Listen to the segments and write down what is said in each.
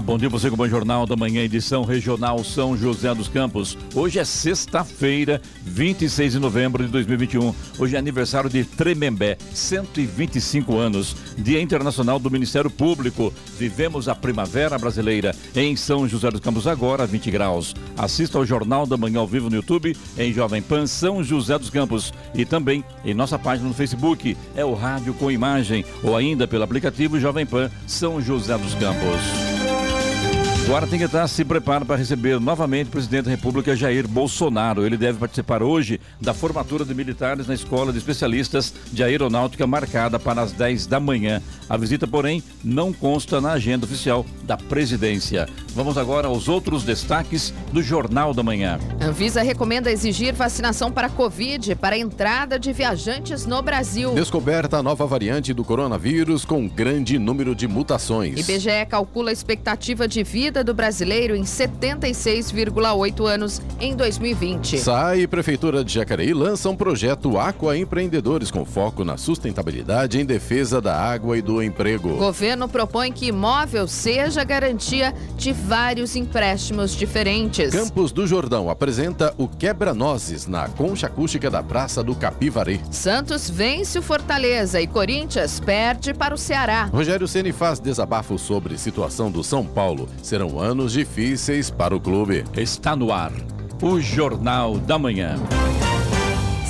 Bom dia você com o Bom Jornal da Manhã, edição regional São José dos Campos. Hoje é sexta-feira, 26 de novembro de 2021. Hoje é aniversário de Tremembé, 125 anos. Dia Internacional do Ministério Público. Vivemos a primavera brasileira em São José dos Campos agora, 20 graus. Assista ao Jornal da Manhã ao vivo no YouTube, em Jovem Pan São José dos Campos. E também em nossa página no Facebook, é o Rádio com Imagem, ou ainda pelo aplicativo Jovem Pan São José dos Campos. Guaratinguetá se prepara para receber novamente o presidente da República Jair Bolsonaro. Ele deve participar hoje da formatura de militares na Escola de Especialistas de Aeronáutica marcada para as 10 da manhã. A visita, porém, não consta na agenda oficial da presidência. Vamos agora aos outros destaques do Jornal da Manhã. Anvisa recomenda exigir vacinação para Covid para a entrada de viajantes no Brasil. Descoberta a nova variante do coronavírus com grande número de mutações. IBGE calcula a expectativa de vida do brasileiro em 76,8 anos em 2020. SAI e Prefeitura de Jacareí lançam um projeto Aqua Empreendedores com foco na sustentabilidade em defesa da água e do emprego. Governo propõe que imóvel seja garantia de vários empréstimos diferentes. Campos do Jordão apresenta o Quebra-Nozes na concha acústica da Praça do Capivari. Santos vence o Fortaleza e Corinthians perde para o Ceará. Rogério Ceni faz desabafo sobre situação do São Paulo. Serão anos difíceis para o clube. Está no ar o Jornal da Manhã.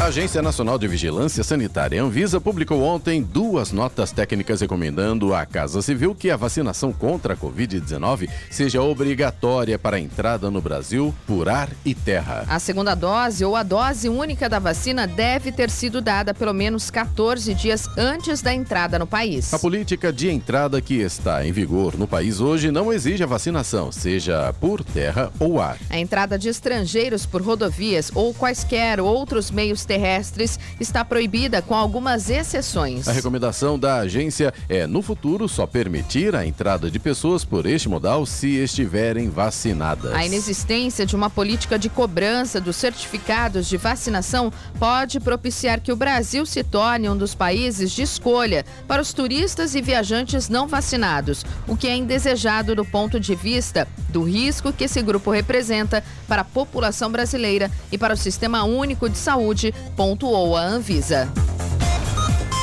A Agência Nacional de Vigilância Sanitária Anvisa publicou ontem duas notas técnicas recomendando à Casa Civil que a vacinação contra a Covid-19 seja obrigatória para a entrada no Brasil por ar e terra. A segunda dose ou a dose única da vacina deve ter sido dada pelo menos 14 dias antes da entrada no país. A política de entrada que está em vigor no país hoje não exige a vacinação, seja por terra ou ar. A entrada de estrangeiros por rodovias ou quaisquer outros meios terrestres está proibida com algumas exceções. A recomendação da agência é, no futuro, só permitir a entrada de pessoas por este modal se estiverem vacinadas. A inexistência de uma política de cobrança dos certificados de vacinação pode propiciar que o Brasil se torne um dos países de escolha para os turistas e viajantes não vacinados, o que é indesejado do ponto de vista do risco que esse grupo representa para a população brasileira e para o Sistema Único de Saúde, pontuou a Anvisa.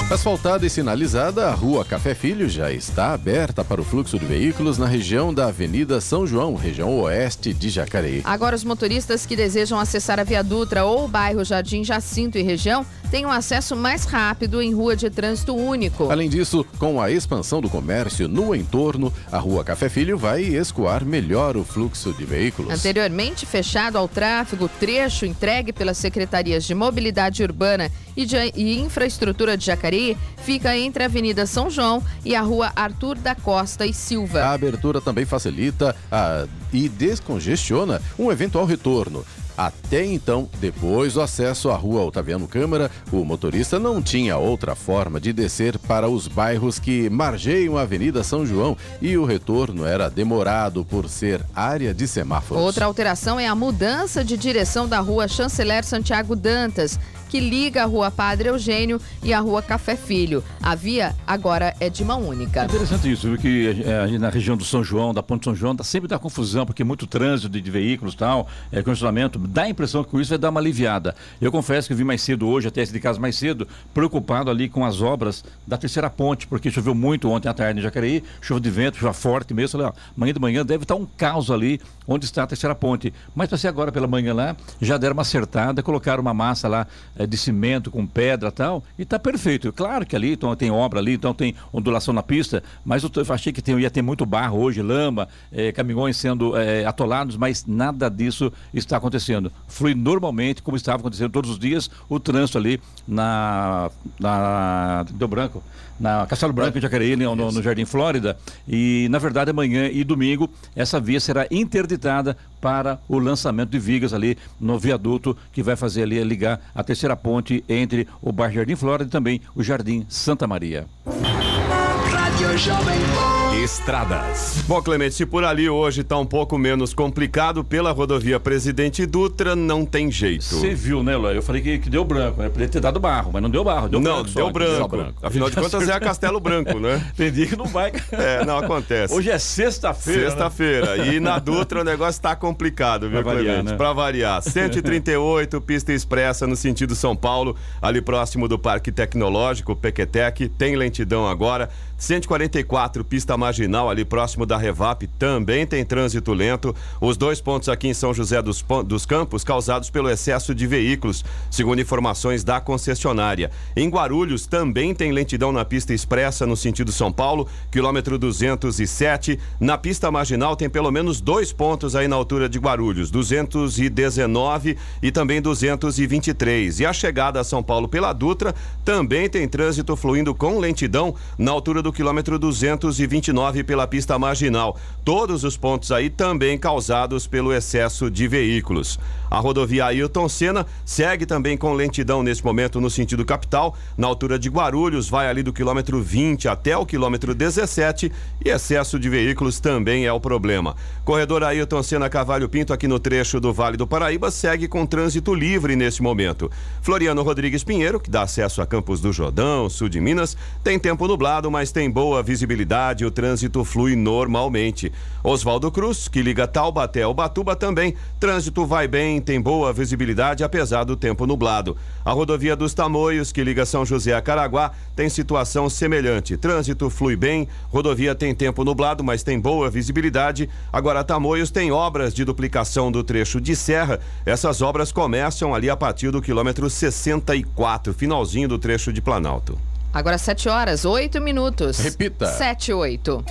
Asfaltada e sinalizada, a rua Café Filho já está aberta para o fluxo de veículos na região da Avenida São João, região oeste de Jacareí. Agora, os motoristas que desejam acessar a Via Dutra ou o bairro Jardim Jacinto e região têm um acesso mais rápido em rua de trânsito único. Além disso, com a expansão do comércio no entorno, a rua Café Filho vai escoar melhor o fluxo de veículos. Anteriormente fechado ao tráfego, o trecho entregue pelas secretarias de Mobilidade Urbana e, de, e Infraestrutura de Jacareí fica entre a Avenida São João e a Rua Arthur da Costa e Silva. A abertura também facilita a, e descongestiona um eventual retorno. Até então, depois do acesso à rua Otaviano Câmara, o motorista não tinha outra forma de descer para os bairros que margeiam a Avenida São João e o retorno era demorado por ser área de semáforos. Outra alteração é a mudança de direção da rua Chanceler Santiago Dantas, que liga a rua Padre Eugênio e a rua Café Filho. A via agora é de mão única. É interessante isso, viu? Que é, na região do São João, da Ponte São João, tá sempre dá confusão, porque muito trânsito de, de veículos e tal, é, congestionamento, dá a impressão que com isso vai dar uma aliviada. Eu confesso que vim mais cedo hoje, até esse de casa mais cedo, preocupado ali com as obras da terceira ponte, porque choveu muito ontem à tarde em Jacareí, chuva de vento, chuva forte mesmo. Falei, ó, amanhã de manhã deve estar um caos ali onde está a terceira ponte. Mas passei agora pela manhã lá, já deram uma acertada, colocaram uma massa lá é, de cimento com pedra tal, e está perfeito. Claro que ali então, tem obra ali, então tem ondulação na pista, mas eu, eu achei que tem, ia ter muito barro hoje, lama, é, caminhões sendo é, atolados, mas nada disso está acontecendo. Flui normalmente, como estava acontecendo todos os dias, o trânsito ali na, na Deu Branco, na Castelo Branco, em Jacareí, no, no Jardim Flórida. E, na verdade, amanhã e domingo, essa via será interditada para o lançamento de vigas ali no viaduto que vai fazer ali ligar a terceira ponte entre o bairro Jardim Flórida e também o Jardim Santa Maria. Rádio Jovem Pan. Estradas. Bom, Clemente, se por ali hoje está um pouco menos complicado, pela rodovia Presidente Dutra não tem jeito. Você viu, né, Léo? Eu falei que, que deu branco, né? Podia ter dado barro, mas não deu barro, deu não, branco. Deu branco. branco. Afinal de contas, é a Castelo Branco, né? tem dia que não vai. É, não acontece. Hoje é sexta-feira. Né? Sexta-feira. Né? E na Dutra o negócio está complicado, viu, pra Clemente? Variar, né? Pra variar. 138, pista expressa no sentido São Paulo, ali próximo do Parque Tecnológico, Pequetec. Tem lentidão agora. 144, pista marginal ali próximo da Revap, também tem trânsito lento. Os dois pontos aqui em São José dos, dos Campos causados pelo excesso de veículos, segundo informações da concessionária. Em Guarulhos também tem lentidão na pista expressa no sentido São Paulo, quilômetro 207. Na pista marginal tem pelo menos dois pontos aí na altura de Guarulhos, 219 e também 223. E a chegada a São Paulo pela Dutra também tem trânsito fluindo com lentidão na altura do quilômetro 229 pela pista marginal. Todos os pontos aí também causados pelo excesso de veículos. A rodovia Ailton Senna segue também com lentidão nesse momento no sentido capital, na altura de Guarulhos, vai ali do quilômetro 20 até o quilômetro 17 e excesso de veículos também é o problema. Corredor Ailton Senna Cavalho Pinto aqui no trecho do Vale do Paraíba segue com trânsito livre nesse momento. Floriano Rodrigues Pinheiro, que dá acesso a Campos do Jordão, sul de Minas, tem tempo nublado, mas tem boa visibilidade, o trânsito flui normalmente. Oswaldo Cruz, que liga Taubaté ao Batuba também, trânsito vai bem, tem boa visibilidade apesar do tempo nublado. A rodovia dos Tamoios, que liga São José a Caraguá, tem situação semelhante. Trânsito flui bem, rodovia tem tempo nublado, mas tem boa visibilidade. Agora Tamoios tem obras de duplicação do trecho de serra. Essas obras começam ali a partir do quilômetro 64, finalzinho do trecho de Planalto. Agora 7 horas, 8 minutos. Repita. 7 8.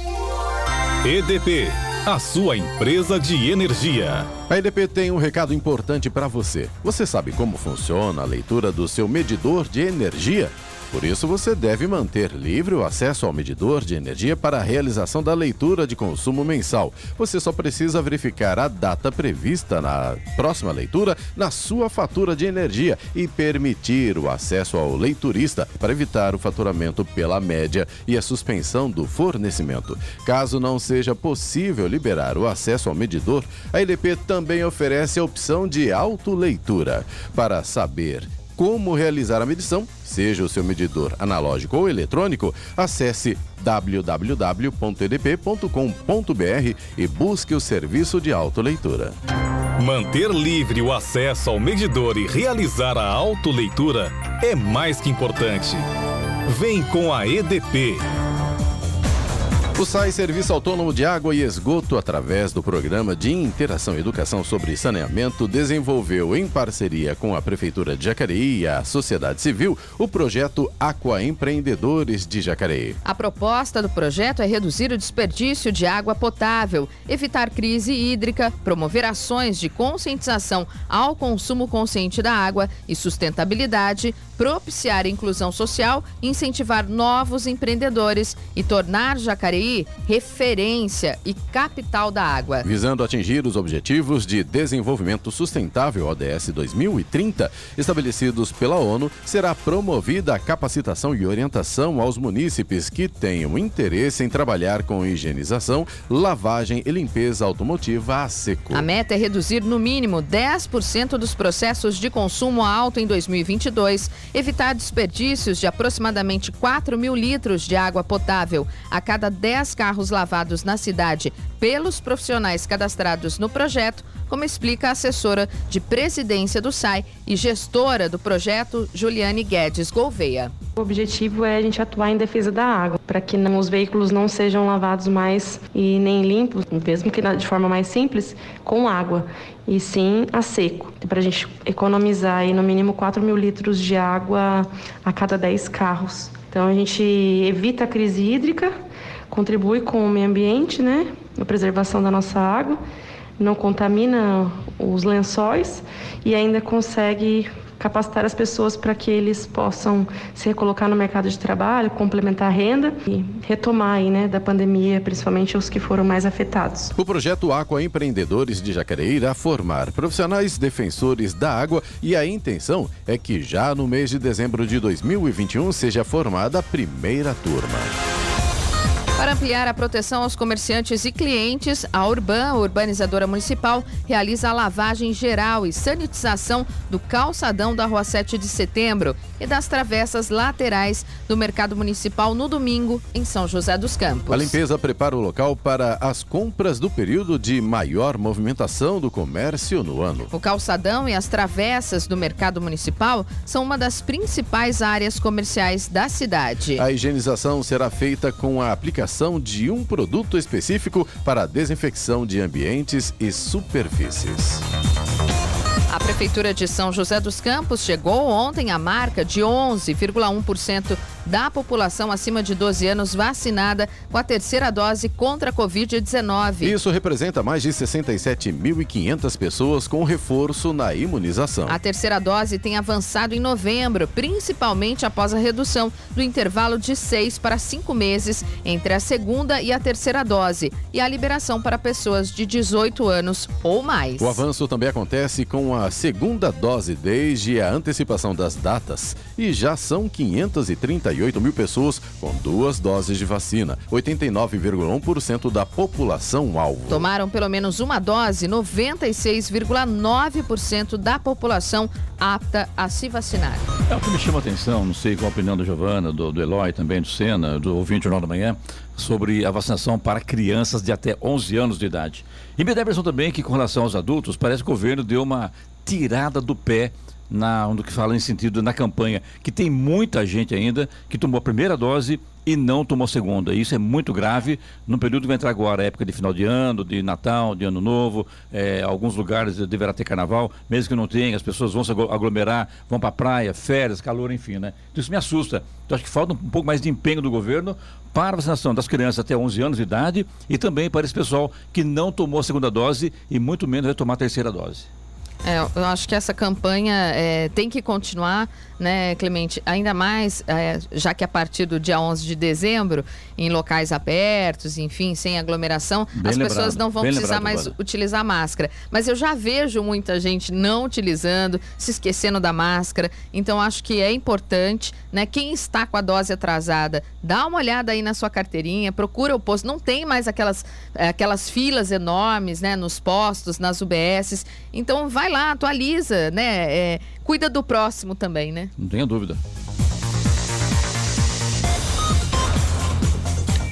EDP, a sua empresa de energia. A EDP tem um recado importante para você. Você sabe como funciona a leitura do seu medidor de energia? Por isso, você deve manter livre o acesso ao medidor de energia para a realização da leitura de consumo mensal. Você só precisa verificar a data prevista na próxima leitura na sua fatura de energia e permitir o acesso ao leiturista para evitar o faturamento pela média e a suspensão do fornecimento. Caso não seja possível liberar o acesso ao medidor, a LP também oferece a opção de autoleitura. Para saber como realizar a medição, seja o seu medidor analógico ou eletrônico, acesse www.edp.com.br e busque o serviço de autoleitura. Manter livre o acesso ao medidor e realizar a autoleitura é mais que importante. Vem com a EDP. O SAI Serviço Autônomo de Água e Esgoto, através do Programa de Interação e Educação sobre Saneamento, desenvolveu, em parceria com a Prefeitura de Jacareí e a sociedade civil, o projeto Aqua Empreendedores de Jacareí. A proposta do projeto é reduzir o desperdício de água potável, evitar crise hídrica, promover ações de conscientização ao consumo consciente da água e sustentabilidade, propiciar inclusão social, incentivar novos empreendedores e tornar Jacareí referência e capital da água. Visando atingir os objetivos de desenvolvimento sustentável ODS 2030 estabelecidos pela ONU, será promovida a capacitação e orientação aos munícipes que tenham interesse em trabalhar com higienização, lavagem e limpeza automotiva a seco. A meta é reduzir no mínimo 10% dos processos de consumo alto em 2022 evitar desperdícios de aproximadamente 4 mil litros de água potável a cada 10 10 carros lavados na cidade pelos profissionais cadastrados no projeto, como explica a assessora de presidência do SAI e gestora do projeto, Juliane Guedes Gouveia. O objetivo é a gente atuar em defesa da água, para que não, os veículos não sejam lavados mais e nem limpos, mesmo que de forma mais simples, com água, e sim a seco, para a gente economizar aí no mínimo 4 mil litros de água a cada 10 carros. Então a gente evita a crise hídrica, contribui com o meio ambiente, né, a preservação da nossa água, não contamina os lençóis e ainda consegue capacitar as pessoas para que eles possam se recolocar no mercado de trabalho, complementar a renda e retomar aí, né, da pandemia, principalmente os que foram mais afetados. O projeto Aqua Empreendedores de Jacareí irá formar profissionais defensores da água e a intenção é que já no mês de dezembro de 2021 seja formada a primeira turma. Para ampliar a proteção aos comerciantes e clientes, a Urban, urbanizadora municipal, realiza a lavagem geral e sanitização do calçadão da Rua 7 de Setembro e das travessas laterais do Mercado Municipal no domingo, em São José dos Campos. A limpeza prepara o local para as compras do período de maior movimentação do comércio no ano. O calçadão e as travessas do Mercado Municipal são uma das principais áreas comerciais da cidade. A higienização será feita com a aplicação de um produto específico para a desinfecção de ambientes e superfícies. A Prefeitura de São José dos Campos chegou ontem à marca de 11,1% da população acima de 12 anos vacinada com a terceira dose contra a Covid-19. Isso representa mais de 67.500 pessoas com reforço na imunização. A terceira dose tem avançado em novembro, principalmente após a redução do intervalo de seis para cinco meses entre a segunda e a terceira dose e a liberação para pessoas de 18 anos ou mais. O avanço também acontece com a segunda dose desde a antecipação das datas e já são 538 38 mil pessoas com duas doses de vacina, 89,1% da população alvo. Tomaram pelo menos uma dose, 96,9% da população apta a se vacinar. É o que me chama a atenção, não sei qual a opinião da Giovana, do, do Eloy também, do Sena, do ouvinte Jornal da Manhã, sobre a vacinação para crianças de até 11 anos de idade. E me dá a impressão também que com relação aos adultos, parece que o governo deu uma tirada do pé na, no que fala em sentido na campanha, que tem muita gente ainda que tomou a primeira dose e não tomou a segunda. Isso é muito grave no período que vai entrar agora, época de final de ano, de Natal, de Ano Novo, é, alguns lugares deverá ter carnaval, mesmo que não tenha, as pessoas vão se aglomerar, vão para praia, férias, calor, enfim, né? Então isso me assusta. Então acho que falta um pouco mais de empenho do governo para a vacinação das crianças até 11 anos de idade e também para esse pessoal que não tomou a segunda dose e muito menos vai tomar a terceira dose. É, eu acho que essa campanha é, tem que continuar, né, Clemente? Ainda mais, é, já que a partir do dia 11 de dezembro, em locais abertos, enfim, sem aglomeração, bem as lembrado, pessoas não vão precisar lembrado, mais utilizar máscara. Mas eu já vejo muita gente não utilizando, se esquecendo da máscara. Então, acho que é importante, né? Quem está com a dose atrasada, dá uma olhada aí na sua carteirinha, procura o posto. Não tem mais aquelas, aquelas filas enormes, né, nos postos, nas UBSs. Então, vai lá lá, atualiza, né? É, cuida do próximo também, né? Não tenha dúvida.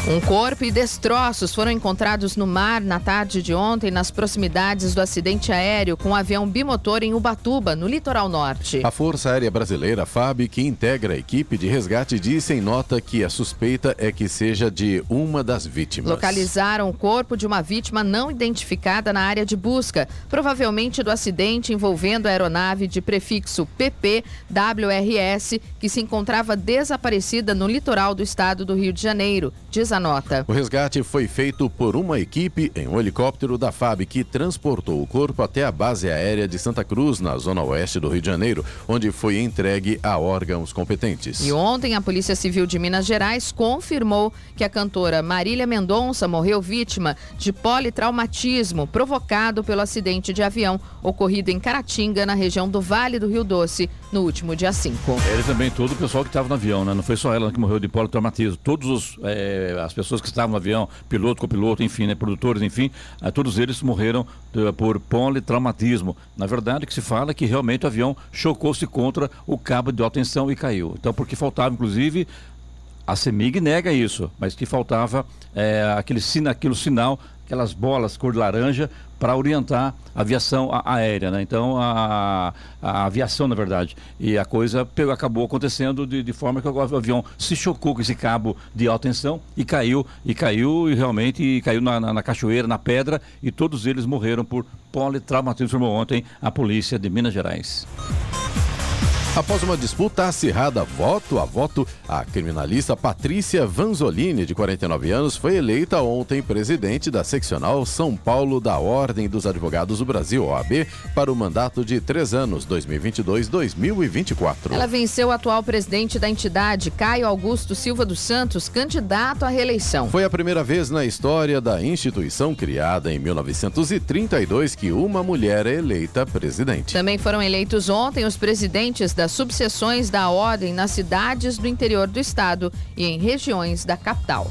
Um corpo e destroços foram encontrados no mar na tarde de ontem, nas proximidades do acidente aéreo com um avião bimotor em Ubatuba, no litoral norte. A Força Aérea Brasileira, FAB, que integra a equipe de resgate, disse em nota que a suspeita é que seja de uma das vítimas. Localizaram o corpo de uma vítima não identificada na área de busca, provavelmente do acidente envolvendo a aeronave de prefixo PPWRS, que se encontrava desaparecida no litoral do estado do Rio de Janeiro. Diz essa nota. O resgate foi feito por uma equipe em um helicóptero da FAB que transportou o corpo até a base aérea de Santa Cruz, na zona oeste do Rio de Janeiro, onde foi entregue a órgãos competentes. E ontem a Polícia Civil de Minas Gerais confirmou que a cantora Marília Mendonça morreu vítima de politraumatismo provocado pelo acidente de avião ocorrido em Caratinga, na região do Vale do Rio Doce, no último dia 5. Ele também, todo o pessoal que estava no avião, né? Não foi só ela que morreu de politraumatismo. Todos os é, as pessoas que estavam no avião, piloto, copiloto, enfim, né, produtores, enfim, uh, todos eles morreram uh, por politraumatismo. Na verdade, que se fala é que realmente o avião chocou-se contra o cabo de alta tensão e caiu. Então, porque faltava, inclusive, A CEMIG nega isso, mas que faltava é, aquele, aquele sinal, aquelas bolas cor de laranja para orientar a aviação aérea, né? Então, a, a, aviação, na verdade. E a coisa pegou, acabou acontecendo de, de, forma que o avião se chocou com esse cabo de alta tensão e caiu, e caiu, e realmente e caiu na, na, na, cachoeira, na pedra, e todos eles morreram por politraumatismo, informou ontem a polícia de Minas Gerais. Após uma disputa acirrada voto a voto, a criminalista Patrícia Vanzolini, de 49 anos, foi eleita ontem presidente da seccional São Paulo da Ordem dos Advogados do Brasil, OAB, para o mandato de três anos, 2022-2024. Ela venceu o atual presidente da entidade, Caio Augusto Silva dos Santos, candidato à reeleição. Foi a primeira vez na história da instituição criada em 1932 que uma mulher é eleita presidente. Também foram eleitos ontem os presidentes da das subseções da ordem nas cidades do interior do estado e em regiões da capital.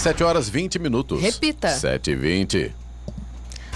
7 horas 20 minutos. Repita. 7 e 20.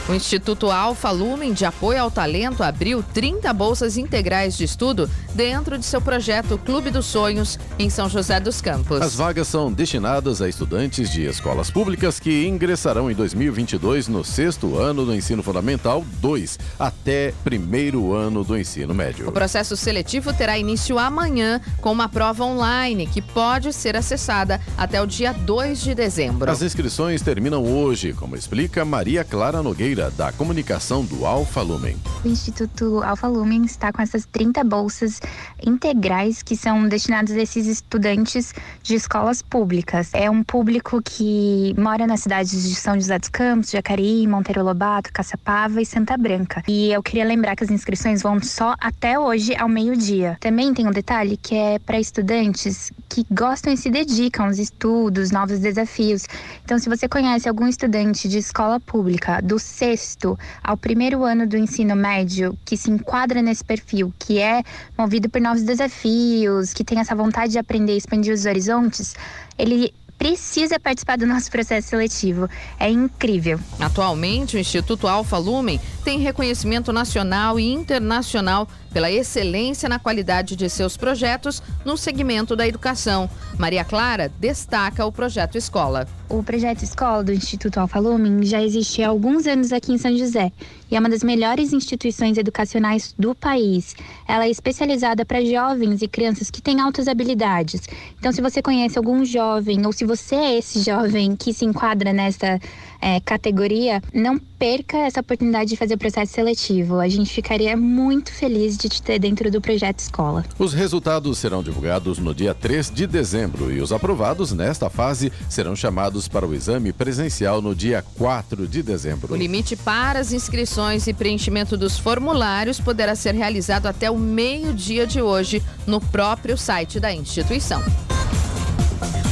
O Instituto Alfa Lumen de Apoio ao Talento abriu 30 bolsas integrais de estudo dentro de seu projeto Clube dos Sonhos em São José dos Campos. As vagas são destinadas a estudantes de escolas públicas que ingressarão em 2022 no sexto ano do ensino fundamental 2 até primeiro ano do ensino médio. O processo seletivo terá início amanhã com uma prova online que pode ser acessada até o dia 2 de dezembro. As inscrições terminam hoje, como explica Maria Clara Nogueira da Comunicação do Alfa Lumen. O Instituto Alfa Lumen está com essas 30 bolsas integrais que são destinadas a esses estudantes de escolas públicas. É um público que mora nas cidades de São José dos Campos, Jacareí, Monteiro Lobato, Caçapava e Santa Branca. E eu queria lembrar que as inscrições vão só até hoje ao meio-dia. Também tem um detalhe que é para estudantes que gostam e se dedicam aos estudos, novos desafios. Então, se você conhece algum estudante de escola pública do sexto ao primeiro ano do ensino médio que se enquadra nesse perfil, que é movido por novos desafios, que tem essa vontade de aprender e expandir os horizontes, ele precisa participar do nosso processo seletivo. É incrível. Atualmente, o Instituto Alfa Lumen tem reconhecimento nacional e internacional pela excelência na qualidade de seus projetos no segmento da educação. Maria Clara destaca o projeto Escola. O projeto Escola do Instituto Alfa Lumen já existe há alguns anos aqui em São José e é uma das melhores instituições educacionais do país. Ela é especializada para jovens e crianças que têm altas habilidades. Então, se você conhece algum jovem ou se você é esse jovem que se enquadra nessa é, categoria, não perca essa oportunidade de fazer o processo seletivo. A gente ficaria muito feliz de te ter dentro do projeto Escola. Os resultados serão divulgados no dia 3 de dezembro e os aprovados nesta fase serão chamados para o exame presencial no dia 4 de dezembro. O limite para as inscrições e preenchimento dos formulários poderá ser realizado até o meio-dia de hoje no próprio site da instituição.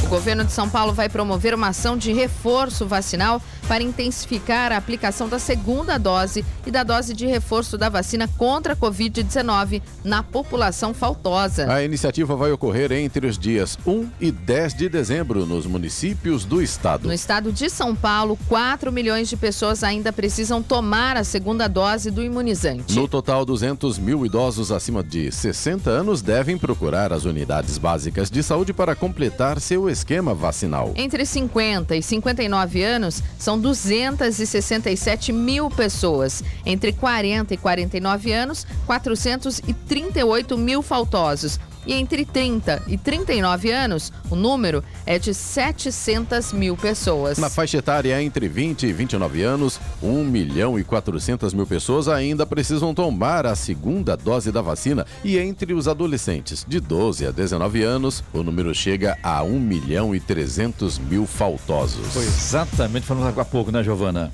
O governo de São Paulo vai promover uma ação de reforço vacinal para intensificar a aplicação da segunda dose e da dose de reforço da vacina contra a Covid-19 na população faltosa. A iniciativa vai ocorrer entre os dias 1 e 10 de dezembro nos municípios do estado. No estado de São Paulo, 4 milhões de pessoas ainda precisam tomar a segunda dose do imunizante. No total, 200 mil idosos acima de 60 anos devem procurar as unidades básicas de saúde para completar seu esquema vacinal. Entre 50 e 59 anos, são são 267 mil pessoas. Entre 40 e 49 anos, 438 mil faltosos. E entre 30 e 39 anos, o número é de 700 mil pessoas. Na faixa etária entre 20 e 29 anos, 1 milhão e 400 mil pessoas ainda precisam tomar a segunda dose da vacina. E entre os adolescentes de 12 a 19 anos, o número chega a 1 milhão e 300 mil faltosos. Foi exatamente, falamos agora há pouco, né, Giovana?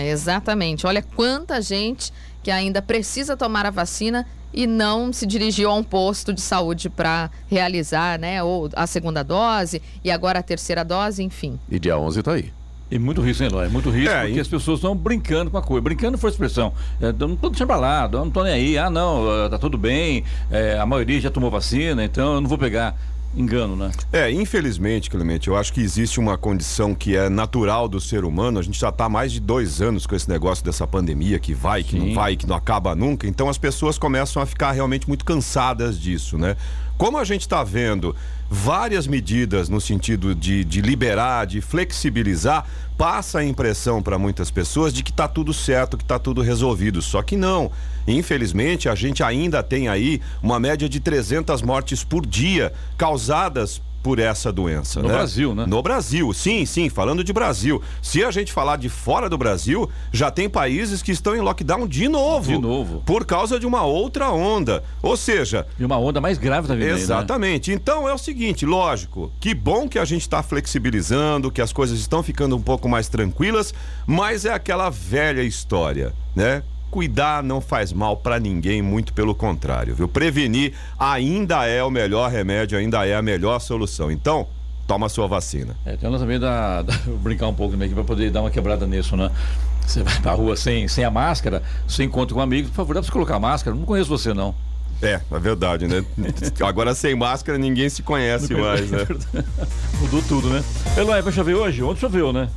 É exatamente. Olha quanta gente que ainda precisa tomar a vacina e não se dirigiu a um posto de saúde para realizar, né, ou a segunda dose e agora a terceira dose, enfim. E dia 11 está aí. E muito risco, hein? É muito risco, É, porque e- as pessoas estão brincando com a coisa. Brincando foi a expressão. É, não tô deixando pra lá, não tô nem aí. Ah, não, ah, tá tudo bem. é, a maioria já tomou vacina, então eu não vou pegar. Engano, né? É, infelizmente, Clemente, eu acho que existe uma condição que é natural do ser humano. A gente já está há mais de dois anos com esse negócio dessa pandemia que vai, que Sim. não vai, que não acaba nunca. Então as pessoas começam a ficar realmente muito cansadas disso, né? Como a gente está vendo várias medidas no sentido de, de liberar, de flexibilizar, passa a impressão para muitas pessoas de que está tudo certo, que está tudo resolvido. Só que não. Infelizmente, a gente ainda tem aí uma média de 300 mortes por dia causadas por essa doença. No né? Brasil, né? No Brasil, sim, sim, falando de Brasil. Se a gente falar de fora do Brasil, já tem países que estão em lockdown de novo. De novo. Por causa de uma outra onda. Ou seja, E uma onda mais grave vindo aí, né? Exatamente. Então é o seguinte, lógico, que bom que a gente está flexibilizando, que as coisas estão ficando um pouco mais tranquilas, mas é aquela velha história, né? Cuidar não faz mal para ninguém, muito pelo contrário, viu? Prevenir ainda é o melhor remédio, ainda é a melhor solução. Então, toma a sua vacina. É, tem um lançamento da, vou brincar um pouco também aqui para poder dar uma quebrada nisso, né? Você vai pra rua sem, sem a máscara, você encontra com um amigo, por favor, dá pra você colocar a máscara? Não conheço você, não. É, é verdade, né? Agora sem máscara ninguém se conhece mais, né? Mudou tudo, né? Eloy, vai chover hoje? Ontem choveu, né?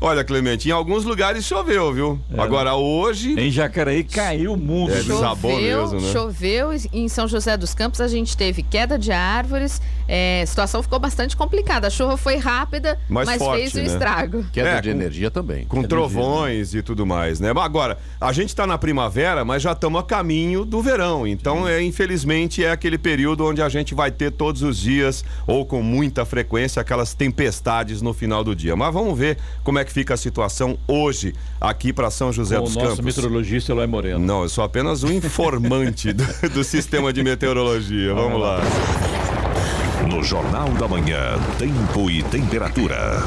Olha, Clemente, em alguns lugares choveu, viu? Agora hoje. Em Jacareí caiu o mundo. É, desabou mesmo, né? Choveu e em São José dos Campos a gente teve queda de árvores, é, a situação ficou bastante complicada. A chuva foi rápida, Mais mas forte, fez o né? estrago. Queda É, de com- energia também. Com trovões e tudo mais, né? Mas Agora, a gente tá na primavera, mas já estamos a caminho do verão. Então, é, infelizmente, é aquele período onde a gente vai ter todos os dias, ou com muita frequência, aquelas tempestades no final do dia. Mas vamos ver como é que fica a situação hoje aqui para São José Com o dos nosso Campos. meteorologista Eloy Moreno. Não, eu sou apenas um informante do, do sistema de meteorologia. Vamos lá. No Jornal da Manhã, Tempo e Temperatura.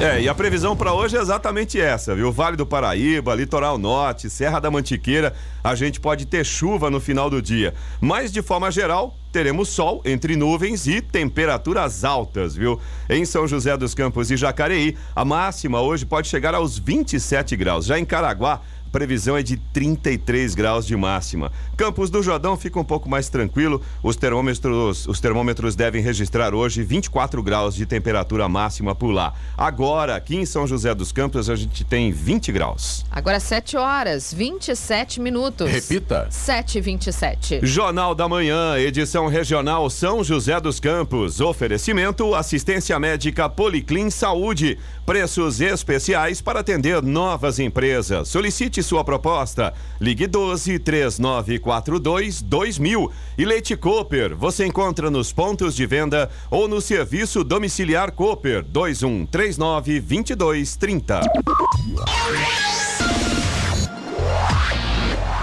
É, e a previsão para hoje é exatamente essa, viu? Vale do Paraíba, Litoral Norte, Serra da Mantiqueira, a gente pode ter chuva no final do dia. Mas, de forma geral, teremos sol entre nuvens e temperaturas altas, viu? Em São José dos Campos e Jacareí, a máxima hoje pode chegar aos 27 graus. Já em Caraguá, previsão é de 33 graus de máxima. Campos do Jordão fica um pouco mais tranquilo. Os termômetros, os termômetros devem registrar hoje 24 graus de temperatura máxima por lá. Agora, aqui em São José dos Campos, a gente tem 20 graus. Agora 7 horas, 27 minutos. Repita. 7 e 27. Jornal da Manhã, edição regional São José dos Campos. Oferecimento assistência médica Policlin Saúde. Preços especiais para atender novas empresas. Solicite sua proposta. Ligue 12 3942 2000. E Leite Cooper, você encontra nos pontos de venda ou no serviço domiciliar Cooper 2139 2230.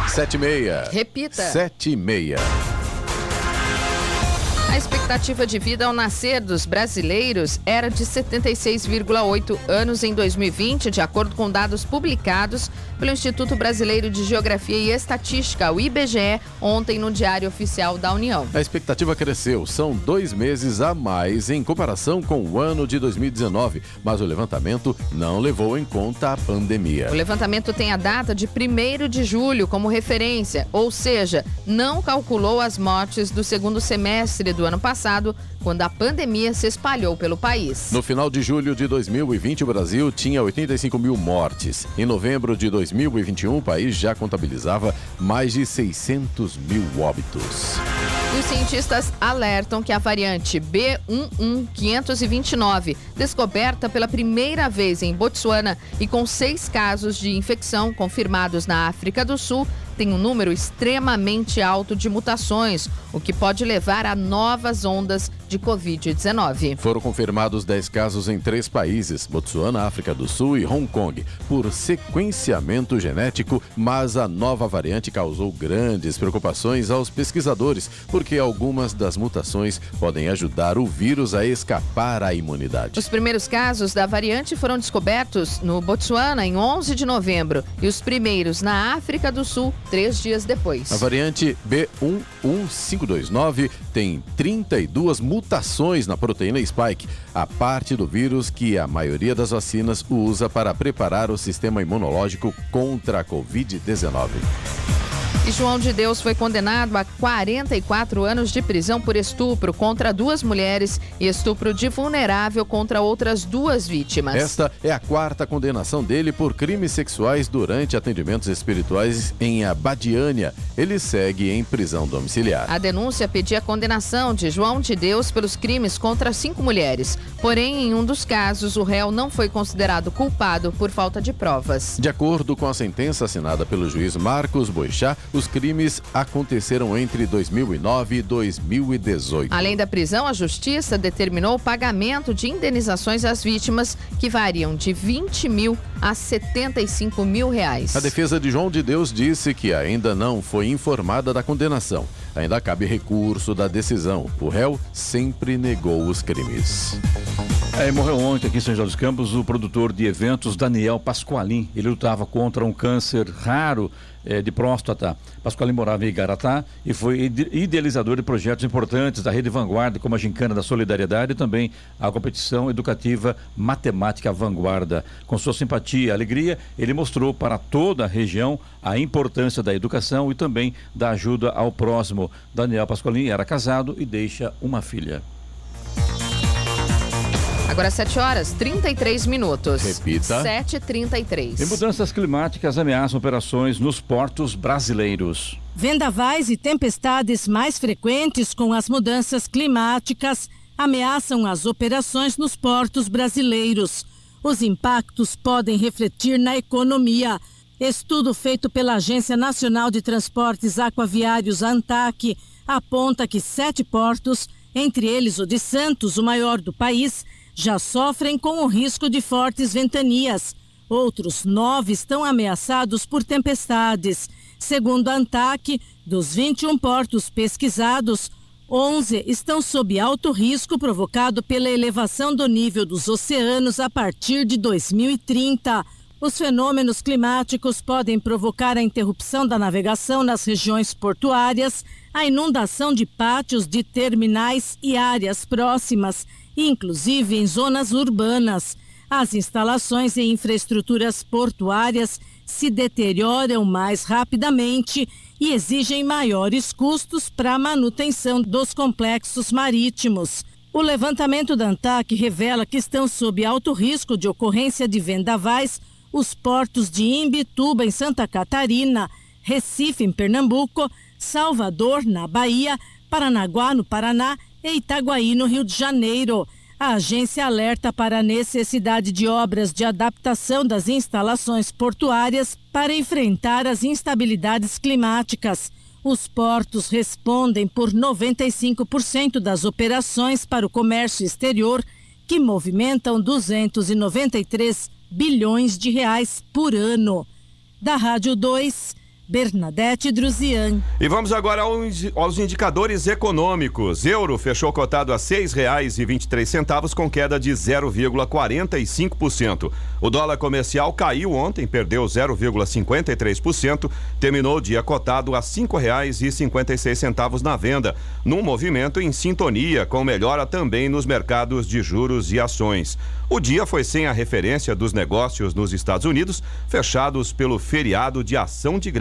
Sete e meia. Repita. Sete e meia. A expectativa de vida ao nascer dos brasileiros era de 76,8 anos em 2020, de acordo com dados publicados pelo Instituto Brasileiro de Geografia e Estatística, o IBGE, ontem no Diário Oficial da União. A expectativa cresceu, são dois meses a mais em comparação com o ano de 2019, mas o levantamento não levou em conta a pandemia. O levantamento tem a data de 1 de julho como referência, ou seja, não calculou as mortes do segundo semestre do ano passado, quando a pandemia se espalhou pelo país. No final de julho de 2020, o Brasil tinha 85 mil mortes. Em novembro de 2021, o país já contabilizava mais de 600 mil óbitos. E os cientistas alertam que a variante B11529, descoberta pela primeira vez em Botsuana e com seis casos de infecção confirmados na África do Sul, tem um número extremamente alto de mutações, o que pode levar a novas ondas de Covid-19. Foram confirmados 10 casos em três países, Botsuana, África do Sul e Hong Kong, por sequenciamento genético, mas a nova variante causou grandes preocupações aos pesquisadores, porque algumas das mutações podem ajudar o vírus a escapar à imunidade. Os primeiros casos da variante foram descobertos no Botsuana em 11 de novembro e os primeiros na África do Sul três dias depois. A variante B11529 tem 32 mutações na proteína spike, a parte do vírus que a maioria das vacinas usa para preparar o sistema imunológico contra a Covid-19. E João de Deus foi condenado a 44 anos de prisão por estupro contra duas mulheres e estupro de vulnerável contra outras duas vítimas. Esta é a quarta condenação dele por crimes sexuais durante atendimentos espirituais em Abadiânia. Ele segue em prisão domiciliar. A denúncia pedia a condenação de João de Deus pelos crimes contra cinco mulheres. Porém, em um dos casos, o réu não foi considerado culpado por falta de provas. De acordo com a sentença assinada pelo juiz Marcos Boixá, os crimes aconteceram entre 2009 e 2018. Além da prisão, a justiça determinou o pagamento de indenizações às vítimas, que variam de 20 mil a 75 mil reais. A defesa de João de Deus disse que ainda não foi informada da condenação. Ainda cabe recurso da decisão. O réu sempre negou os crimes. É, morreu ontem aqui em São José dos Campos o produtor de eventos Daniel Pasqualin. Ele lutava contra um câncer raro é, de próstata. Pasqualin morava em Igaratá e foi idealizador de projetos importantes da Rede Vanguarda, como a Gincana da Solidariedade e também a competição educativa Matemática Vanguarda. Com sua simpatia e alegria, ele mostrou para toda a região a importância da educação e também da ajuda ao próximo. Daniel Pasqualin era casado e deixa uma filha. Agora 7 horas 33 minutos. Repita. 7h33. E mudanças climáticas ameaçam operações nos portos brasileiros. Vendavais e tempestades mais frequentes com as mudanças climáticas ameaçam as operações nos portos brasileiros. Os impactos podem refletir na economia. Estudo feito pela Agência Nacional de Transportes Aquaviários ANTAC aponta que sete portos, entre eles o de Santos, o maior do país, já sofrem com o risco de fortes ventanias. Outros nove estão ameaçados por tempestades. Segundo a ANTAC, dos 21 portos pesquisados, 11 estão sob alto risco provocado pela elevação do nível dos oceanos a partir de 2030. Os fenômenos climáticos podem provocar a interrupção da navegação nas regiões portuárias, a inundação de pátios de terminais e áreas próximas inclusive em zonas urbanas. As instalações e infraestruturas portuárias se deterioram mais rapidamente e exigem maiores custos para a manutenção dos complexos marítimos. O levantamento da ANTAC revela que estão sob alto risco de ocorrência de vendavais os portos de Imbituba, em Santa Catarina, Recife, em Pernambuco, Salvador, na Bahia, Paranaguá, no Paraná e Itaguaí, no Rio de Janeiro. A agência alerta para a necessidade de obras de adaptação das instalações portuárias para enfrentar as instabilidades climáticas. Os portos respondem por 95% das operações para o comércio exterior, que movimentam 293 bilhões de reais por ano. Da Rádio 2, Bernadette Druzian. E vamos agora aos indicadores econômicos. Euro fechou cotado a R$ 6,23 com queda de 0,45%. O dólar comercial caiu ontem, perdeu 0,53%, terminou o dia cotado a R$ 5,56 na venda, num movimento em sintonia com melhora também nos mercados de juros e ações. O dia foi sem a referência dos negócios nos Estados Unidos, fechados pelo feriado de ação de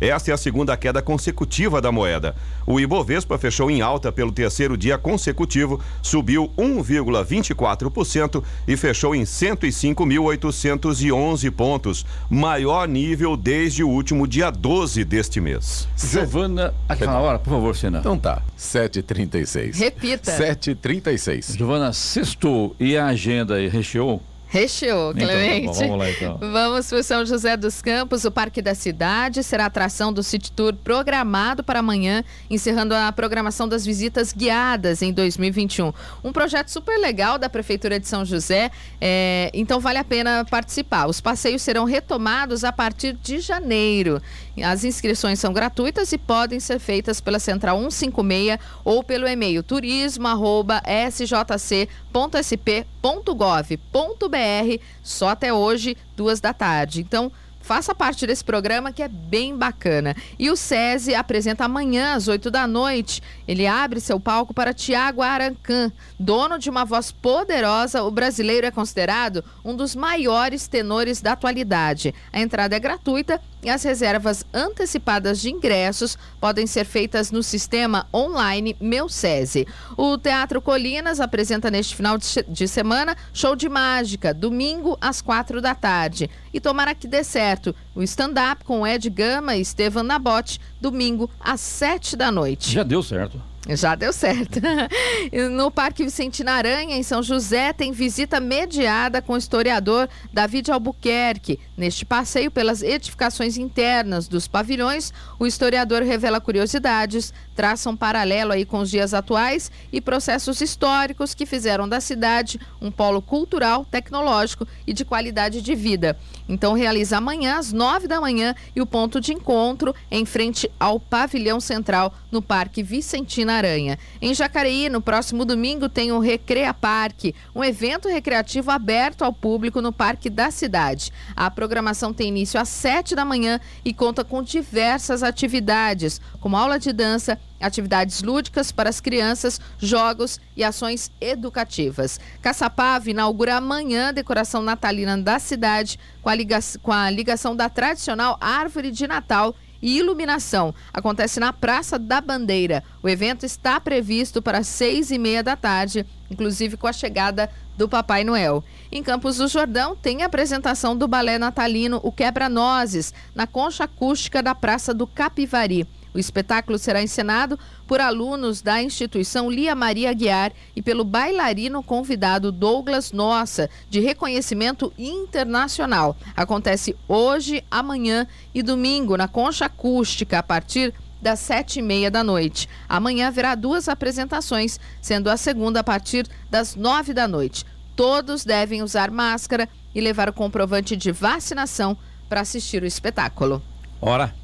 Esta é a segunda queda consecutiva da moeda. O Ibovespa fechou em alta pelo terceiro dia consecutivo, subiu 1,24% e fechou em 105.811 pontos, maior nível desde o último dia 12 deste mês. Giovana, aquela hora, por favor, Sena. Então tá, 7h36. Repita. 7h36. Giovana, sextou e a agenda recheou? Recheou, Então, Clemente. tá bom, vamos lá, então. Vamos para São José dos Campos, o Parque da Cidade será atração do City Tour programado para amanhã, encerrando a programação das visitas guiadas em 2021. Um projeto super legal da Prefeitura de São José, é, então vale a pena participar. Os passeios serão retomados a partir de janeiro. As inscrições são gratuitas e podem ser feitas pela Central 156 ou pelo e-mail turismo.sjc.sp.gov.br só até hoje, duas da tarde. Então, Faça parte desse programa que é bem bacana. E o SESI apresenta amanhã às 8 da noite. Ele abre seu palco para Tiago Arancan. Dono de uma voz poderosa, o brasileiro é considerado um dos maiores tenores da atualidade. A entrada é gratuita e as reservas antecipadas de ingressos podem ser feitas no sistema online Meu SESI. O Teatro Colinas apresenta neste final de semana show de mágica, domingo às quatro da tarde. E tomara que dê certo. O stand-up com Ed Gama e Estevan Nabote, domingo às sete da noite. Já deu certo. Já deu certo. no Parque Vicente Aranha, em São José, tem visita mediada com o historiador David Albuquerque. Neste passeio pelas edificações internas dos pavilhões, o historiador revela curiosidades, traça um paralelo aí com os dias atuais e processos históricos que fizeram da cidade um polo cultural, tecnológico e de qualidade de vida. Então realiza amanhã às nove da manhã e o ponto de encontro em frente ao pavilhão central no Parque Vicentina Aranha. Em Jacareí, no próximo domingo, tem o Recrea Parque, um evento recreativo aberto ao público no Parque da cidade. A programação tem início às sete da manhã e conta com diversas atividades, como aula de dança, atividades lúdicas para as crianças, jogos e ações educativas. Caçapava inaugura amanhã a decoração natalina da cidade com a, ligação, com a ligação da tradicional árvore de Natal e iluminação. Acontece na Praça da Bandeira. O evento está previsto para seis e meia da tarde, inclusive com a chegada do Papai Noel. Em Campos do Jordão, tem a apresentação do balé natalino O Quebra-Nozes, na concha acústica da Praça do Capivari. O espetáculo será encenado por alunos da instituição Lia Maria Guiar e pelo bailarino convidado Douglas Nossa, de reconhecimento internacional. Acontece hoje, amanhã e domingo na Concha Acústica, a partir das sete e meia da noite. Amanhã haverá duas apresentações, sendo a segunda a partir das nove da noite. Todos devem usar máscara e levar o comprovante de vacinação para assistir o espetáculo. Ora.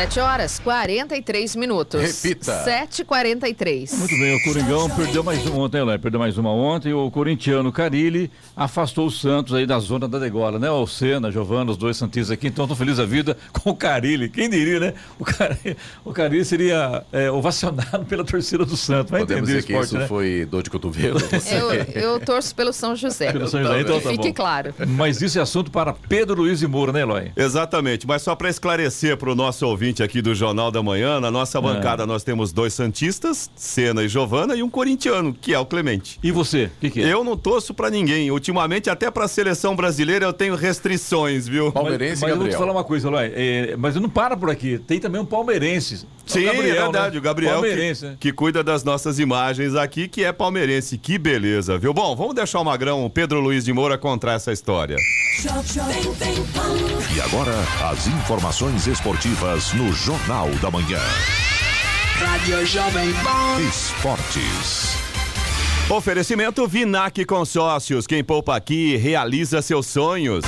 7 horas 43 minutos. Repita. 7h43. Muito bem, o Coringão perdeu mais uma ontem, Léo, perdeu mais uma ontem. O corintiano Carilli afastou o Santos aí da zona da degola, né? O Senna, Giovana, os dois Santistas aqui, então tô feliz da vida com o Carilli. Quem diria, né? O Carilli, o Carilli seria é, ovacionado pela torcida do Santos. Vai Podemos entender dizer esporte, que isso né? foi dor de cotovelo? Eu, eu torço pelo São José. Pelo São José, então tá fique bom. claro. Mas isso é assunto para Pedro Luiz de Moura, né, Eloy? Exatamente, mas só para esclarecer para o nosso ouvinte aqui do Jornal da Manhã, na nossa bancada nós temos dois Santistas, Senna e Giovana, e um corintiano, que é o Clemente. E você? O que, que é? Eu não torço para ninguém. Ultimamente, até para a seleção brasileira, eu tenho restrições, viu? Palmeirense mas, mas eu vou te Gabriel. falar uma coisa, Eloy. é, mas eu não para por aqui. Tem também um palmeirense. Sim, o Gabriel, é verdade. né? O Gabriel Palmeirense, que, né? que cuida das nossas imagens aqui, que é palmeirense. Que beleza, viu? Bom, vamos deixar o Magrão, o Pedro Luiz de Moura, contar essa história. E agora, as informações esportivas no Jornal da Manhã. Rádio Jovem Pan. Esportes. Oferecimento Vinac Consórcios. Quem poupa aqui realiza seus sonhos.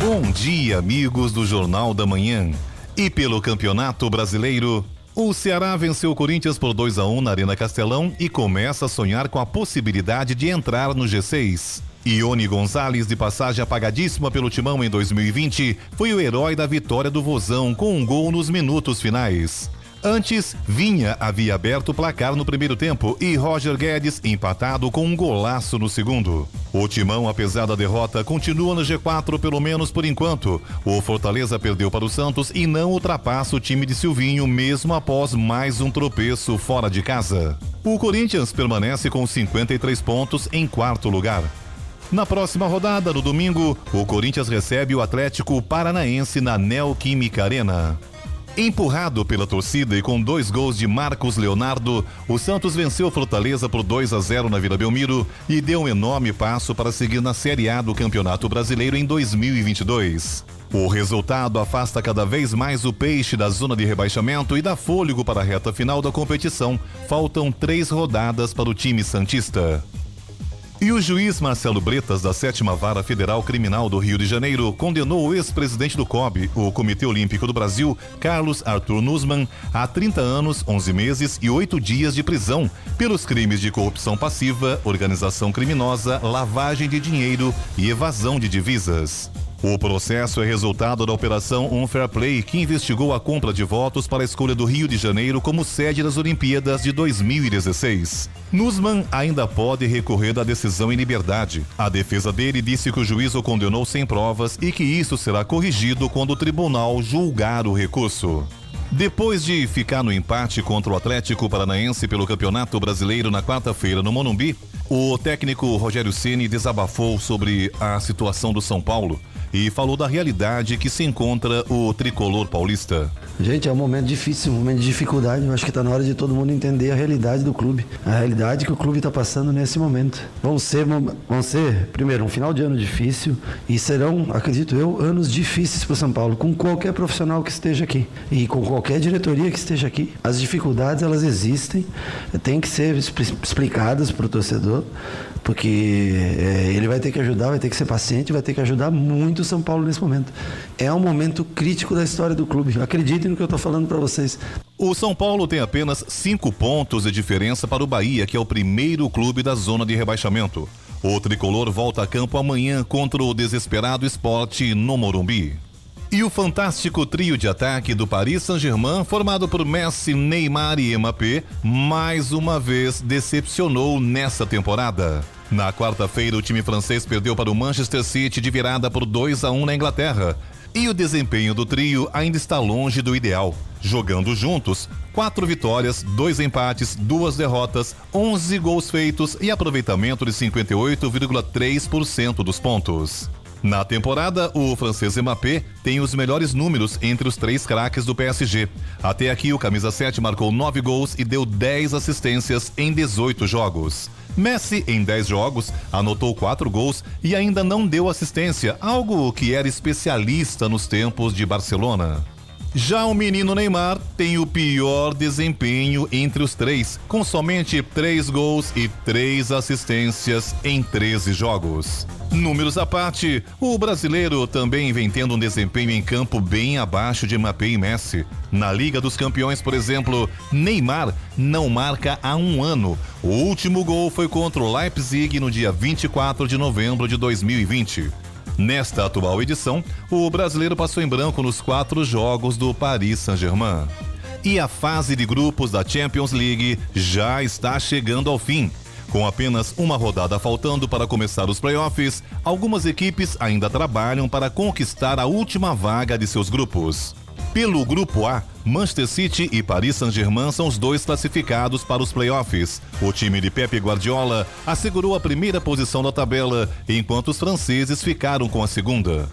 Bom dia, amigos do Jornal da Manhã. E pelo Campeonato Brasileiro, o Ceará venceu o Corinthians por 2 a 1 na Arena Castelão e começa a sonhar com a possibilidade de entrar no G6. Ione Gonzalez, de passagem apagadíssima pelo Timão em 2020, foi o herói da vitória do Vozão com um gol nos minutos finais. Antes, Vinha havia aberto o placar no primeiro tempo e Roger Guedes empatado com um golaço no segundo. O Timão, apesar da derrota, continua no G4 pelo menos por enquanto. O Fortaleza perdeu para o Santos e não ultrapassa o time de Silvinho mesmo após mais um tropeço fora de casa. O Corinthians permanece com 53 pontos em quarto lugar. Na próxima rodada, no domingo, o Corinthians recebe o Atlético Paranaense na Neoquímica Arena. Empurrado pela torcida e com dois gols de Marcos Leonardo, o Santos venceu Fortaleza por 2 a 0 na Vila Belmiro e deu um enorme passo para seguir na Série A do Campeonato Brasileiro em 2022. O resultado afasta cada vez mais o peixe da zona de rebaixamento e dá fôlego para a reta final da competição. Faltam três rodadas para o time Santista. E o juiz Marcelo Bretas, da Sétima Vara Federal Criminal do Rio de Janeiro, condenou o ex-presidente do COB, o Comitê Olímpico do Brasil, Carlos Arthur Nussmann, a 30 anos, 11 meses e 8 dias de prisão pelos crimes de corrupção passiva, organização criminosa, lavagem de dinheiro e evasão de divisas. O processo é resultado da Operação Um Fair Play, que investigou a compra de votos para a escolha do Rio de Janeiro como sede das Olimpíadas de 2016. Nussmann ainda pode recorrer da decisão em liberdade. A defesa dele disse que o juiz o condenou sem provas e que isso será corrigido quando o tribunal julgar o recurso. Depois de ficar no empate contra o Atlético Paranaense pelo Campeonato Brasileiro na quarta-feira no Monumbi, o técnico Rogério Ceni desabafou sobre a situação do São Paulo e falou da realidade que se encontra o tricolor paulista. Gente, é um momento difícil, um momento de dificuldade. Eu acho que está na hora de todo mundo entender a realidade do clube, a realidade que o clube está passando nesse momento. Vão ser, vão ser, primeiro, um final de ano difícil e serão, acredito eu, anos difíceis para o São Paulo, com qualquer profissional que esteja aqui e com qualquer diretoria que esteja aqui. As dificuldades elas existem, têm que ser explicadas para o torcedor porque é, ele vai ter que ajudar, vai ter que ser paciente, vai ter que ajudar muito o São Paulo nesse momento. É um momento crítico da história do clube. Acreditem no que eu estou falando para vocês. O São Paulo tem apenas cinco pontos de diferença para o Bahia, que é o primeiro clube da zona de rebaixamento. O tricolor volta a campo amanhã contra o desesperado esporte no Morumbi. E o fantástico trio de ataque do Paris Saint-Germain, formado por Messi, Neymar e Mbappé, mais uma vez decepcionou nessa temporada. Na quarta-feira, o time francês perdeu para o Manchester City de virada por 2 a 1 na Inglaterra. E o desempenho do trio ainda está longe do ideal. Jogando juntos, quatro vitórias, dois empates, duas derrotas, 11 gols feitos e aproveitamento de 58,3% dos pontos. Na temporada, o francês Mbappé tem os melhores números entre os três craques do PSG. Até aqui, o camisa 7 marcou 9 gols e deu 10 assistências em 18 jogos. Messi, em 10 jogos, anotou 4 gols e ainda não deu assistência, algo que era especialista nos tempos de Barcelona. Já o menino Neymar tem o pior desempenho entre os três, com somente três gols e três assistências em 13 jogos. Números à parte, o brasileiro também vem tendo um desempenho em campo bem abaixo de Mbappé e Messi. Na Liga dos Campeões, por exemplo, Neymar não marca há um ano. O último gol foi contra o Leipzig no dia 24 de novembro de 2020. Nesta atual edição, o brasileiro passou em branco nos quatro jogos do Paris Saint-Germain. E a fase de grupos da Champions League já está chegando ao fim. Com apenas uma rodada faltando para começar os playoffs, algumas equipes ainda trabalham para conquistar a última vaga de seus grupos. Pelo grupo A, Manchester City e Paris Saint-Germain são os dois classificados para os playoffs. O time de Pepe Guardiola assegurou a primeira posição da tabela, enquanto os franceses ficaram com a segunda.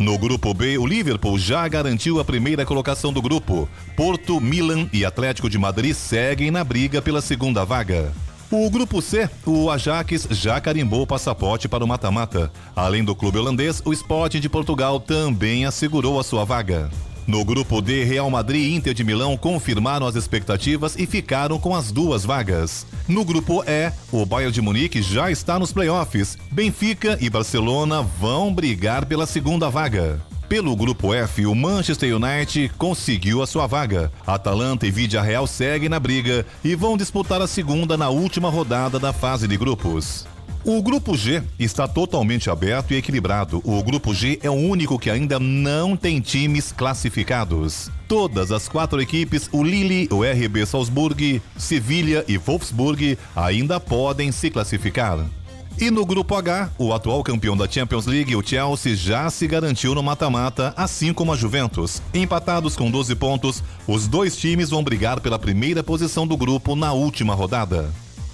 No grupo B, o Liverpool já garantiu a primeira colocação do grupo. Porto, Milan e Atlético de Madrid seguem na briga pela segunda vaga. O grupo C, o Ajax já carimbou o passaporte para o mata-mata. Além do clube holandês, o Sporting de Portugal também assegurou a sua vaga. No grupo D, Real Madrid e Inter de Milão confirmaram as expectativas e ficaram com as duas vagas. No grupo E, o Bayern de Munique já está nos playoffs. Benfica e Barcelona vão brigar pela segunda vaga. Pelo grupo F, o Manchester United conseguiu a sua vaga. Atalanta e Vidia Real seguem na briga e vão disputar a segunda na última rodada da fase de grupos. O grupo G está totalmente aberto e equilibrado. O grupo G é o único que ainda não tem times classificados. Todas as quatro equipes, o Lille, o RB Salzburg, Sevilha e Wolfsburg, ainda podem se classificar. E no grupo H, o atual campeão da Champions League, o Chelsea, já se garantiu no mata-mata, assim como a Juventus. Empatados com 12 pontos, os dois times vão brigar pela primeira posição do grupo na última rodada.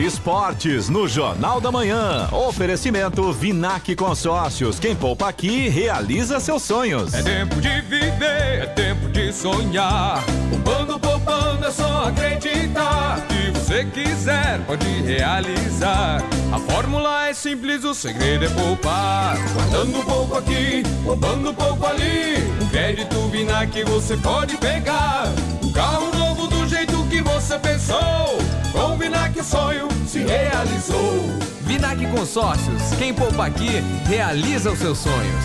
Esportes no Jornal da Manhã. Oferecimento Vinac Consórcios. Quem poupa aqui realiza seus sonhos. É tempo de viver, é tempo de sonhar. Poupando, poupando, é só acreditar. Se você quiser, pode realizar. A fórmula é simples, o segredo é poupar. Guardando pouco aqui, poupando pouco ali. Um crédito Vinac você pode pegar. Um carro novo do jeito que você pensou. Com o Vinac o sonho se realizou. Vinac Consórcios, quem poupa aqui, realiza os seus sonhos.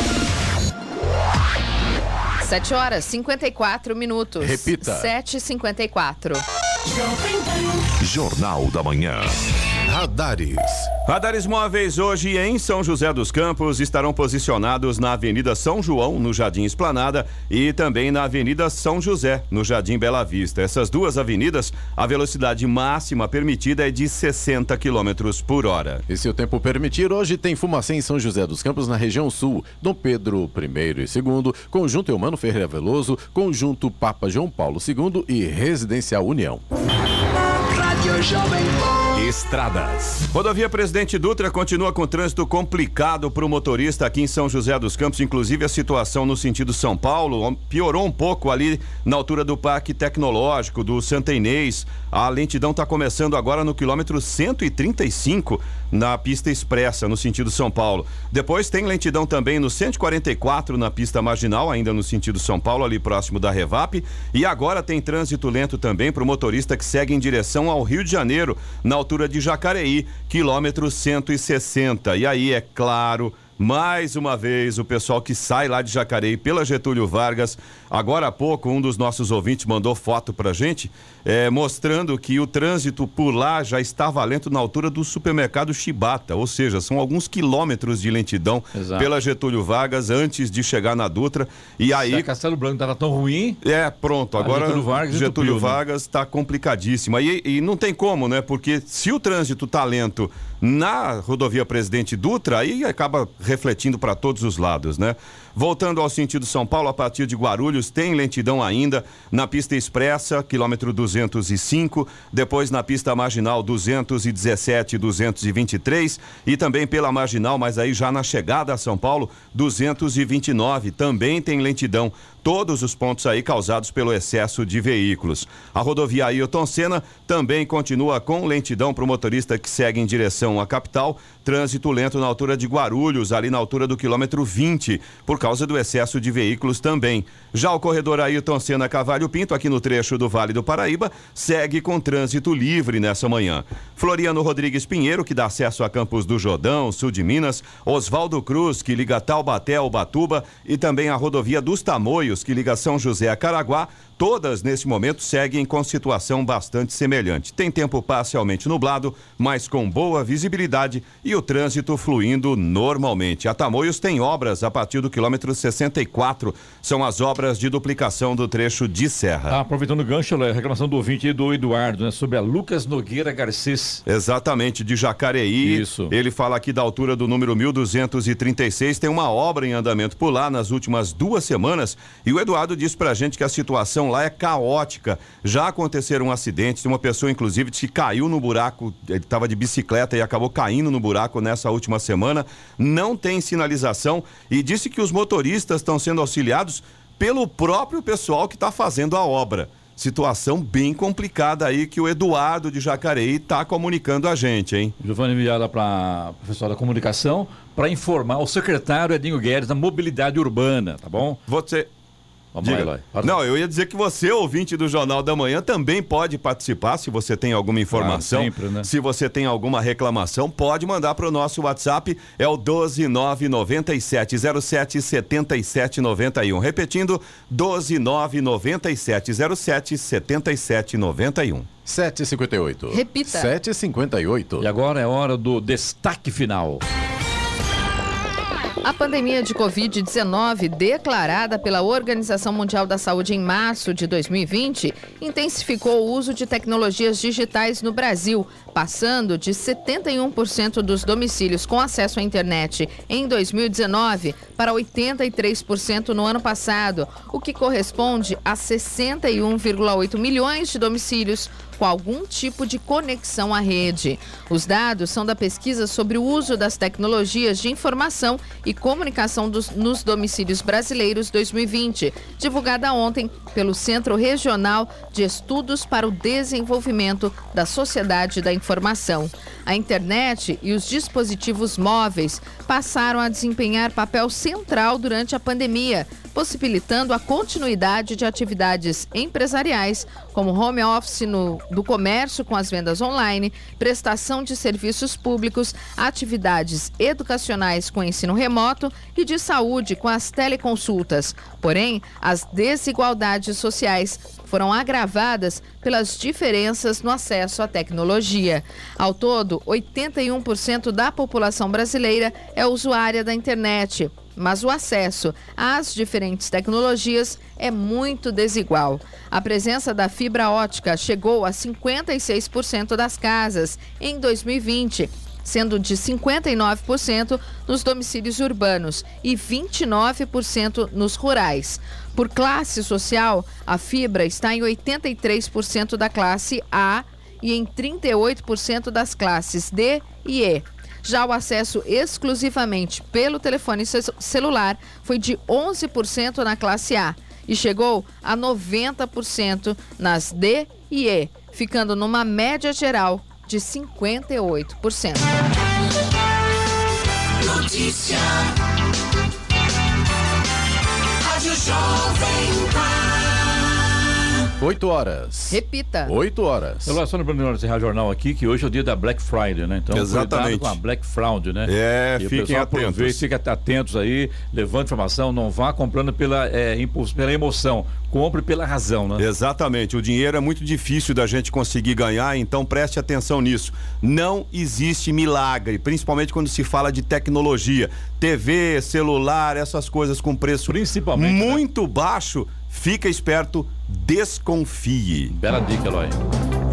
7 horas 54 minutos. Repita. 7h54. Jornal da Manhã. Radares. Radares móveis hoje em São José dos Campos estarão posicionados na Avenida São João, no Jardim Esplanada, e também na Avenida São José, no Jardim Bela Vista. Essas duas avenidas, a velocidade máxima permitida é de 60 km por hora. E se o tempo permitir, hoje tem Fumacê em São José dos Campos, na região sul. Dom Pedro I e II, Conjunto Eumano Ferreira Veloso, Conjunto Papa João Paulo II e Residencial União. Rádio Jovem Pan. Estradas. Rodovia Presidente Dutra continua com trânsito complicado para o motorista aqui em São José dos Campos. Inclusive, a situação no sentido São Paulo piorou um pouco ali na altura do Parque Tecnológico, do Santa Inês. A lentidão está começando agora no quilômetro 135 na pista expressa, no sentido São Paulo. Depois tem lentidão também no 144 na pista marginal, ainda no sentido São Paulo, ali próximo da Revap. E agora tem trânsito lento também para o motorista que segue em direção ao Rio de Janeiro, na altura de Jacareí, quilômetro 160. E aí, é claro. Mais uma vez, o pessoal que sai lá de Jacareí pela Getúlio Vargas. Agora há pouco, um dos nossos ouvintes mandou foto pra gente, é, mostrando que o trânsito por lá já estava lento na altura do supermercado Chibata, ou seja, são alguns quilômetros de lentidão Exato. pela Getúlio Vargas antes de chegar na Dutra. E aí. Se Castelo Branco estava tão ruim. É, pronto. Agora Getúlio Vargas Getúlio né? Vargas está complicadíssima. E, e não tem como, né? Porque se o trânsito tá lento na rodovia Presidente Dutra, aí acaba refletindo para todos os lados, né? Voltando ao sentido São Paulo, a partir de Guarulhos, tem lentidão ainda na pista expressa, quilômetro 205, depois na pista marginal 217 e 223 e também pela marginal, mas aí já na chegada a São Paulo, 229, também tem lentidão. Todos os pontos aí causados pelo excesso de veículos. A rodovia Ailton Senna também continua com lentidão para o motorista que segue em direção à capital. Trânsito lento na altura de Guarulhos, ali na altura do quilômetro 20, por causa do excesso de veículos também. Já o corredor Ailton Senna Cavalho Pinto, aqui no trecho do Vale do Paraíba, segue com trânsito livre nessa manhã. Floriano Rodrigues Pinheiro, que dá acesso a Campos do Jordão, sul de Minas. Oswaldo Cruz, que liga Taubaté ao Batuba. E também a rodovia dos Tamoios, que liga São José a Caraguá. Todas, nesse momento, seguem com situação bastante semelhante. Tem tempo parcialmente nublado, mas com boa visibilidade e o trânsito fluindo normalmente. A Tamoios tem obras a partir do quilômetro 64. São as obras de duplicação do trecho de serra. Ah, aproveitando o gancho, a reclamação do ouvinte e do Eduardo, né? Sobre a Lucas Nogueira Garcês. Exatamente, de Jacareí. Isso. Ele fala aqui da altura do número 1236. Tem uma obra em andamento por lá nas últimas duas semanas. E o Eduardo disse pra gente que a situação lá é caótica. Já aconteceram acidentes. Uma pessoa, inclusive, que caiu no buraco. Ele estava de bicicleta e acabou caindo no buraco nessa última semana. Não tem sinalização e disse que os motoristas estão sendo auxiliados pelo próprio pessoal que está fazendo a obra. Situação bem complicada aí que o Eduardo de Jacareí está comunicando a gente, hein? Giovanni enviada para professor da comunicação para informar o secretário Edinho Guedes da mobilidade urbana, tá bom? Você Vamos lá. Eloy. Não, eu ia dizer que você, ouvinte do Jornal da Manhã, também pode participar se você tem alguma informação. sempre, né? Se você tem alguma reclamação, pode mandar para o nosso WhatsApp, é o 12997077791. Repetindo, 12997077791. 7h58. Repita. 7h58. E agora é hora do destaque final. A pandemia de Covid-19, declarada pela Organização Mundial da Saúde em março de 2020, intensificou o uso de tecnologias digitais no Brasil, passando de 71% dos domicílios com acesso à internet em 2019 para 83% no ano passado, o que corresponde a 61,8 milhões de domicílios com algum tipo de conexão à rede. Os dados são da pesquisa sobre o uso das tecnologias de informação e comunicação dos- nos domicílios brasileiros 2020, divulgada ontem pelo Centro Regional de Estudos para o Desenvolvimento da Sociedade da Informação. A internet e os dispositivos móveis passaram a desempenhar papel central durante a pandemia, possibilitando a continuidade de atividades empresariais, como home office no, do comércio com as vendas online, prestação de serviços públicos, atividades educacionais com ensino remoto e de saúde com as teleconsultas. Porém, as desigualdades sociais foram agravadas pelas diferenças no acesso à tecnologia. Ao todo, 81% da população brasileira é usuária da internet, mas o acesso às diferentes tecnologias é muito desigual. A presença da fibra ótica chegou a 56% das casas em 2020 sendo de 59% nos domicílios urbanos e 29% nos rurais. Por classe social, a fibra está em 83% da classe A e em 38% das classes D e E. Já o acesso exclusivamente pelo telefone ce- celular foi de 11% na classe A e chegou a 90% nas D e E, ficando numa média geral de 58%. Notícia. Rádio Jovem Pan. 8 horas. Repita. 8 horas. Eu de encerrar o jornal aqui que hoje é o dia da Black Friday, né? Então, Exatamente. cuidado com a Black Fraud, né? É, e fiquem atentos. Fiquem atentos aí, levante informação, não vá comprando pela, é, impulso, pela emoção, compre pela razão, né? Exatamente. O dinheiro é muito difícil da gente conseguir ganhar, então preste atenção nisso. Não existe milagre, principalmente quando se fala de tecnologia. TV, celular, essas coisas com preço Principalmente, né? muito baixo. Fica esperto, desconfie. Bela dica, Eloy.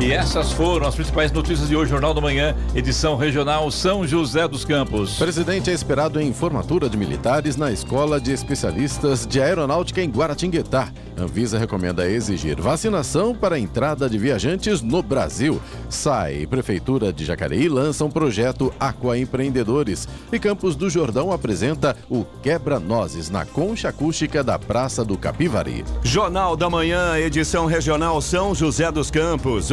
E essas foram as principais notícias de hoje, Jornal da Manhã, edição regional São José dos Campos. Presidente é esperado em formatura de militares na Escola de Especialistas de Aeronáutica em Guaratinguetá. Anvisa recomenda exigir vacinação para a entrada de viajantes no Brasil. SAI e Prefeitura de Jacareí lançam projeto Aqua Empreendedores. E Campos do Jordão apresenta o Quebra-Nozes na concha acústica da Praça do Capivari. Jornal da Manhã, edição regional São José dos Campos.